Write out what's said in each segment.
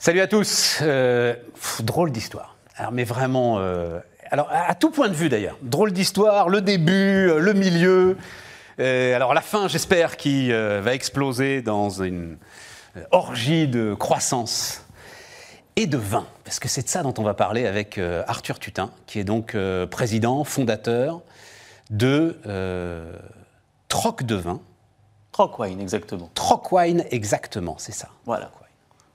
Salut à tous. Euh, pff, drôle d'histoire. Alors, mais vraiment, euh, alors à, à tout point de vue d'ailleurs. Drôle d'histoire, le début, euh, le milieu. Euh, alors la fin, j'espère, qui va exploser dans une orgie de croissance et de vin, parce que c'est de ça dont on va parler avec Arthur Tutin, qui est donc président, fondateur de Troc de vin. Trockwine, exactement. Troc Wine, exactement, c'est ça. Voilà.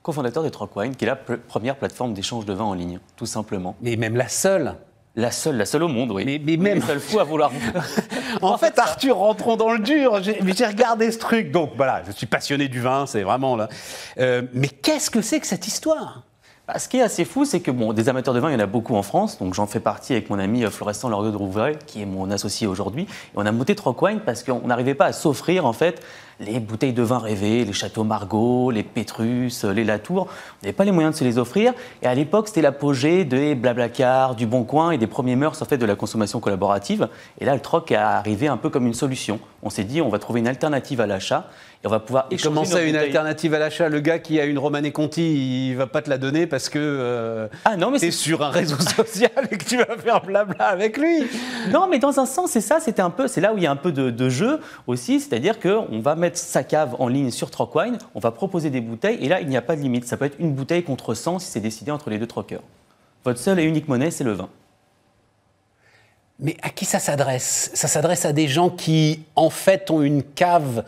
Co-fondateur de Trockwine, qui est la première plateforme d'échange de vin en ligne, tout simplement. Mais même la seule. La seule, la seule au monde, oui. Mais- mais même- Le seul fou à vouloir. En fait, Arthur, rentrons dans le dur. J'ai regardé ce truc. Donc voilà, je suis passionné du vin, c'est vraiment là. Euh, mais qu'est-ce que c'est que cette histoire? Bah, ce qui est assez fou, c'est que bon, des amateurs de vin, il y en a beaucoup en France. Donc j'en fais partie avec mon ami euh, Florestan Loriot de Rouvray, qui est mon associé aujourd'hui. Et on a monté Trockwine parce qu'on n'arrivait pas à s'offrir en fait les bouteilles de vin rêvées, les châteaux Margaux, les Pétrus, les Latour. On n'avait pas les moyens de se les offrir. Et à l'époque, c'était l'apogée des Blablacar, du Bon Coin et des premiers mœurs en fait de la consommation collaborative. Et là, le troc est arrivé un peu comme une solution. On s'est dit, on va trouver une alternative à l'achat et on va pouvoir échanger comment ça, une bouteilles. alternative à l'achat? Le gars qui a une Romanée Conti, il va pas te la donner parce que euh, Ah non, mais t'es c'est sur un réseau social et que tu vas faire blabla avec lui. Non, mais dans un sens, c'est ça. C'était un peu, c'est là où il y a un peu de, de jeu aussi, c'est-à-dire qu'on va mettre sa cave en ligne sur Trockwine, on va proposer des bouteilles, et là, il n'y a pas de limite. Ça peut être une bouteille contre 100 si c'est décidé entre les deux troqueurs. Votre seule et unique monnaie, c'est le vin. Mais à qui ça s'adresse? Ça s'adresse à des gens qui, en fait, ont une cave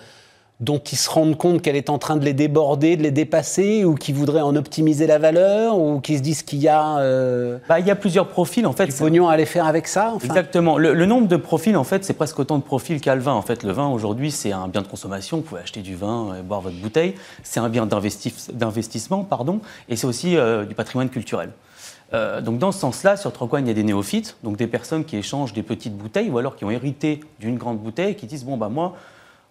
dont ils se rendent compte qu'elle est en train de les déborder, de les dépasser, ou qui voudraient en optimiser la valeur, ou qui se disent qu'il y a euh, Bah, il y a plusieurs profils en fait. du pognon à aller faire avec ça. enfin. Exactement. Le, le nombre de profils, en fait, c'est presque autant de profils qu'a le vin. En fait, le vin, aujourd'hui, c'est un bien de consommation. Vous pouvez acheter du vin et boire votre bouteille. C'est un bien d'investi- d'investissement, pardon. Et c'est aussi euh, du patrimoine culturel. Euh, donc, dans ce sens-là, sur Trocoine, il y a des néophytes, donc des personnes qui échangent des petites bouteilles ou alors qui ont hérité d'une grande bouteille et qui disent Bon, bah, moi,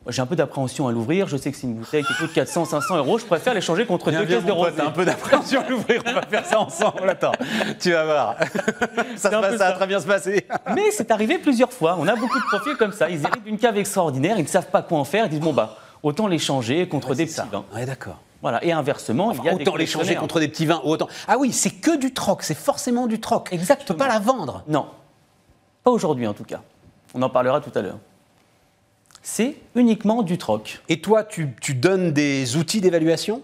j'ai un peu d'appréhension à l'ouvrir. Je sais que c'est une bouteille qui coûte 400, 500 euros. Je préfère l'échanger contre Viens, deux viens, caisses de rosé. t'as un peu d'appréhension à l'ouvrir, on va faire ça ensemble. Attends, tu vas voir. ça, se un passe- peu ça va très bien se passer. Mais c'est arrivé plusieurs fois. On a beaucoup de profils comme ça. Ils héritent d'une cave extraordinaire, ils ne savent pas quoi en faire. Ils disent bon bah autant l'échanger contre des petits vins. Ouais, d'accord. Voilà. Et inversement, il y a autant l'échanger contre des petits vins. ou Autant... Ah oui, c'est que du troc, c'est forcément du troc. Exactement. Tu peux pas la vendre. Non, pas aujourd'hui en tout cas. On en parlera tout à l'heure. C'est uniquement du troc. Et toi, tu, tu donnes des outils d'évaluation?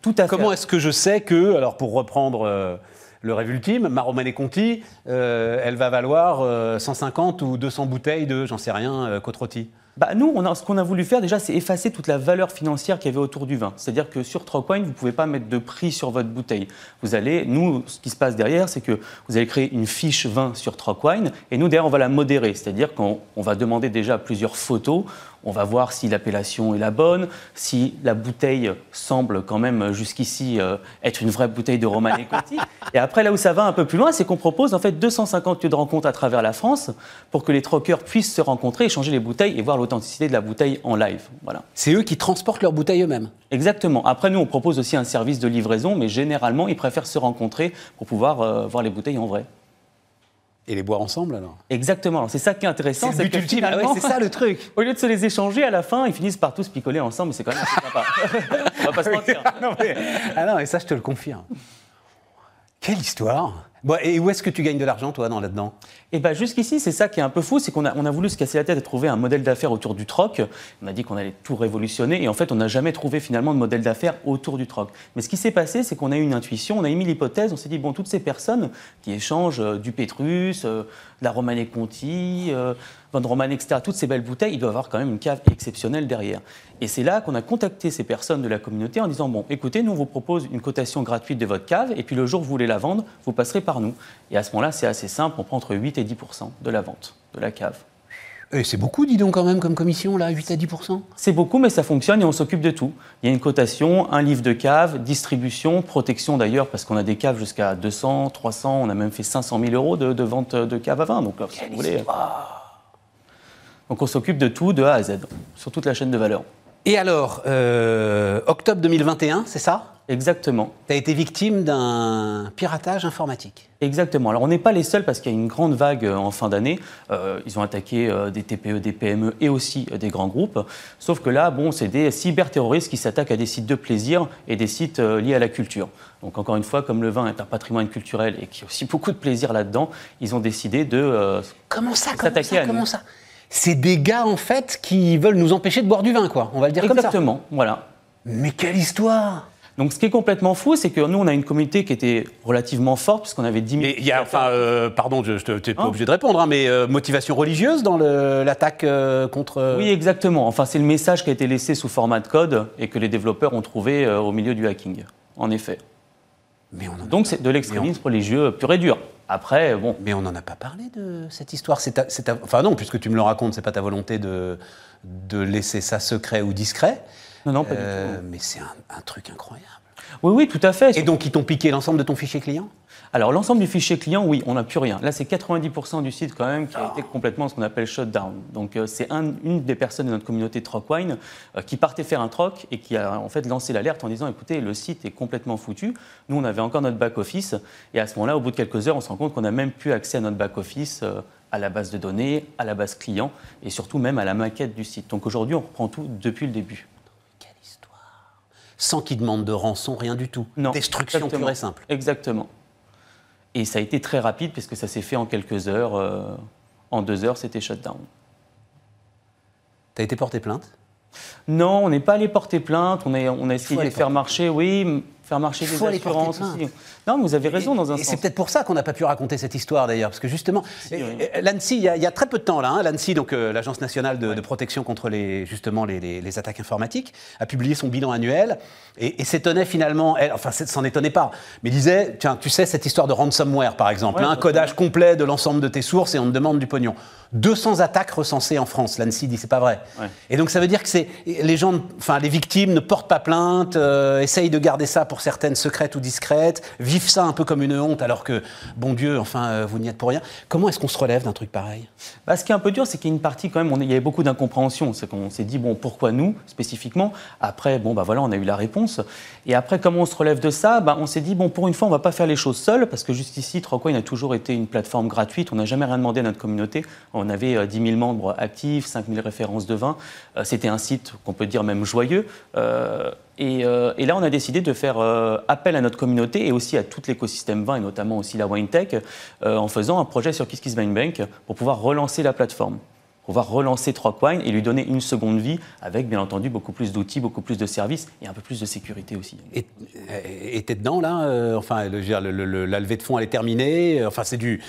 Tout à fait. Comment est-ce que je sais que, alors pour reprendre euh, le rêve ultime, ma Romanée Conti, euh, elle va valoir euh, 150 ou 200 bouteilles de, j'en sais rien, euh, côte rôtie Bah, nous, on a, ce qu'on a voulu faire déjà, c'est effacer toute la valeur financière qu'il y avait autour du vin. C'est-à-dire que sur Trockwine, vous ne pouvez pas mettre de prix sur votre bouteille. Vous allez, nous, ce qui se passe derrière, c'est que vous allez créer une fiche vin sur Trockwine, et nous, derrière, on va la modérer. C'est-à-dire qu'on on va demander déjà plusieurs photos. On va voir si l'appellation est la bonne, si la bouteille semble quand même jusqu'ici euh, être une vraie bouteille de Romanée Conti. Et après, là où ça va un peu plus loin, c'est qu'on propose en fait 250 lieux de rencontre à travers la France pour que les troqueurs puissent se rencontrer, échanger les bouteilles et voir l'authenticité de la bouteille en live. Voilà. C'est eux qui transportent leurs bouteilles eux-mêmes. Exactement. Après, nous, on propose aussi un service de livraison, mais généralement, ils préfèrent se rencontrer pour pouvoir euh, voir les bouteilles en vrai. Et les boire ensemble alors Exactement. C'est ça qui est intéressant. C'est le but que ultime. Ah ouais, finalement, c'est ça le truc. Au lieu de se les échanger, à la fin, ils finissent par tous picoler ensemble, et c'est quand même assez sympa. on va pas se mentir. non, mais, ah non, et ça, je te le confirme. Quelle histoire Bon, Et où est-ce que tu gagnes de l'argent, toi, dans là-dedans? Et bien jusqu'ici, c'est ça qui est un peu fou, c'est qu'on a, on a voulu se casser la tête et trouver un modèle d'affaires autour du troc. On a dit qu'on allait tout révolutionner et en fait, on n'a jamais trouvé finalement de modèle d'affaires autour du troc. Mais ce qui s'est passé, c'est qu'on a eu une intuition, on a émis l'hypothèse, on s'est dit, bon, toutes ces personnes qui échangent euh, du Pétrus, euh, de la Romanée Conti, euh, Roman, etc., toutes ces belles bouteilles, ils doivent avoir quand même une cave exceptionnelle derrière. Et c'est là qu'on a contacté ces personnes de la communauté en disant, bon, écoutez, nous, on vous propose une cotation gratuite de votre cave et puis le jour où vous voulez la vendre, vous passerez par nous. Et à ce moment-là, c'est assez simple, on prend entre 8 et 10% de la vente de la cave. Eh, C'est beaucoup, dis donc, quand même, comme commission, là, 8 à 10 C'est beaucoup, mais ça fonctionne et on s'occupe de tout. Il y a une cotation, un livre de cave, distribution, protection d'ailleurs, parce qu'on a des caves jusqu'à 200, 300, on a même fait 500 000 euros de, de vente de cave à vin. Donc, euh, si vous voulez. Donc on s'occupe de tout, de A à Z, sur toute la chaîne de valeur. Et alors, euh, octobre 2021, c'est ça? Exactement. Tu as été victime d'un piratage informatique. Exactement. Alors on n'est pas les seuls parce qu'il y a une grande vague euh, en fin d'année. Euh, ils ont attaqué euh, des TPE, des PME et aussi des grands groupes. Sauf que là, bon, c'est des cyberterroristes qui s'attaquent à des sites de plaisir et des sites liés à la culture. Donc encore une fois, comme le vin est un patrimoine culturel et qu'il y a aussi beaucoup de plaisir là-dedans, ils ont décidé de comment ça, s'attaquer à comment ça? C'est des gars en fait qui veulent nous empêcher de boire du vin, quoi. On va le dire comme ça. Exactement. Voilà. Mais quelle histoire donc ce qui est complètement fou, c'est que nous, on a une communauté qui était relativement forte, puisqu'on avait 10 000... il y a, enfin, euh, pardon, je n'es pas hein obligé de répondre, hein, mais euh, motivation religieuse dans l'attaque euh, contre... Oui, exactement. Enfin, c'est le message qui a été laissé sous format de code et que les développeurs ont trouvé au milieu du hacking, en effet. Mais on Donc c'est de l'extrémisme religieux pur et dur. Après, bon... Mais on n'en a pas parlé de cette histoire. Enfin non, puisque tu me le racontes, c'est pas ta volonté de, de laisser ça secret ou discret. Non, non, pas du tout. Mais c'est un, truc incroyable. Oui, oui, tout à fait. Et donc, ils t'ont piqué l'ensemble de ton fichier client? Alors l'ensemble du fichier client, oui, on n'a plus rien. Là, c'est 90% du site quand même qui a été complètement ce qu'on appelle shutdown. Donc euh, c'est une des personnes de notre communauté Trockwine euh, qui partait faire un troc et qui a en fait lancé l'alerte en disant écoutez, le site est complètement foutu. Nous, on avait encore notre back-office et à ce moment-là, au bout de quelques heures, on se rend compte qu'on n'a même plus accès à notre back-office. Euh, à la base de données, à la base client et surtout même à la maquette du site. Donc aujourd'hui, on reprend tout depuis le début sans qu'ils demandent de rançon, rien du tout. Non, Destruction pure et simple. Exactement. Et ça a été très rapide puisque ça s'est fait en quelques heures. Euh, en deux heures, c'était shutdown. Tu as été porté plainte? Non, on n'est pas allé porter plainte. On a, on a essayé de faire marcher, oui, faire marcher des assurances. Non, vous avez raison dans un sens. Et c'est peut-être pour ça qu'on n'a pas pu raconter cette histoire d'ailleurs, parce que justement, l'ANSI, il, y, a très peu de temps là, hein, l'ANSI, donc euh, l'Agence nationale de, protection contre les justement les, attaques informatiques, a publié son bilan annuel et, s'étonnait finalement, elle, enfin, s'en étonnait pas, mais disait, tiens, tu sais cette histoire de ransomware par exemple, un codage complet de l'ensemble de tes sources et on te demande du pognon. 200 attaques recensées en France. L'ANSI dit c'est pas vrai. Et donc ça veut dire que c'est les gens, enfin les victimes ne portent pas plainte, euh, essayent de garder ça pour certaines secrètes ou discrètes, vivent ça un peu comme une honte alors que bon Dieu, enfin euh, vous n'y êtes pour rien. Comment est-ce qu'on se relève d'un truc pareil? Bah, Ce qui est un peu dur, c'est qu'il y a une partie quand même, on, il y avait beaucoup d'incompréhension. C'est qu'on s'est dit bon pourquoi nous spécifiquement? Après bon bah voilà, on a eu la réponse. Et après comment on se relève de ça? Bah, on s'est dit bon pour une fois on va pas faire les choses seuls parce que jusqu'ici Trocoin a toujours été une plateforme gratuite. On n'a jamais rien demandé à notre communauté. On avait 10 euh, 000 membres actifs, 5 000 références de vin. Euh, c'était un site qu'on peut dire même joyeux. Et, là, on a décidé de faire appel à notre communauté et aussi à tout l'écosystème vin, et notamment aussi la WineTech, en faisant un projet sur KissKissBankBank pour pouvoir relancer la plateforme on va relancer Trockwine et lui donner une seconde vie avec, bien entendu, beaucoup plus d'outils, beaucoup plus de services et un peu plus de sécurité aussi. Et t'es dedans, là euh, Enfin, le, la levée de fonds, elle est terminée. Euh, enfin, c'est du,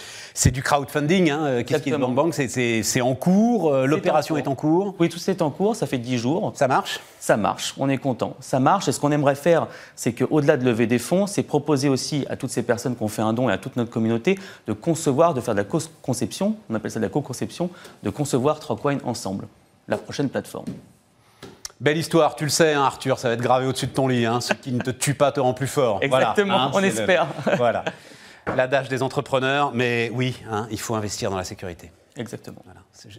du crowdfunding. Hein, euh, Qu'est-ce qui est Bank Bank C'est en cours. L'opération est, en cours. Oui, tout est en cours. Ça fait 10 jours. Ça marche? Ça marche. On est content. Ça marche. Et ce qu'on aimerait faire, c'est qu'au-delà de lever des fonds, c'est proposer aussi à toutes ces personnes qui ont fait un don et à toute notre communauté de concevoir, de faire de la conception, on appelle ça de la co-conception, de concevoir voir Trockwine ensemble, la prochaine plateforme. Belle histoire, tu le sais, hein, Arthur, ça va être gravé au-dessus de ton lit. Hein. Ce qui ne te tue pas te rend plus fort. Exactement, hein, on espère. voilà. L'adage des entrepreneurs, mais oui, il faut investir dans la sécurité. Exactement.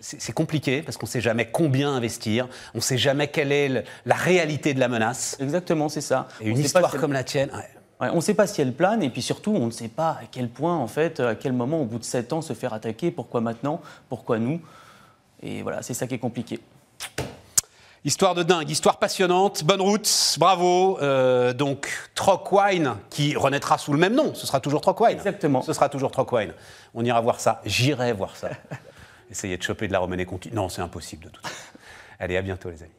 C'est compliqué parce qu'on ne sait jamais combien investir, on ne sait jamais quelle est la réalité de la menace. Exactement, c'est ça. Et une histoire comme la tienne. on ne sait pas si elle plane et puis surtout on ne sait pas à quel point, en fait, à quel moment, au bout de 7 ans, se faire attaquer, pourquoi maintenant, pourquoi nous. Et voilà, c'est ça qui est compliqué. Histoire de dingue, histoire passionnante, bonne route, bravo. Euh, donc Trockwine, qui renaîtra sous le même nom, ce sera toujours Trockwine. Exactement. Ce sera toujours Trockwine. On ira voir ça, j'irai voir ça. Essayer de choper de la Romanée conquis. Non, c'est impossible de tout. Allez, à bientôt les amis.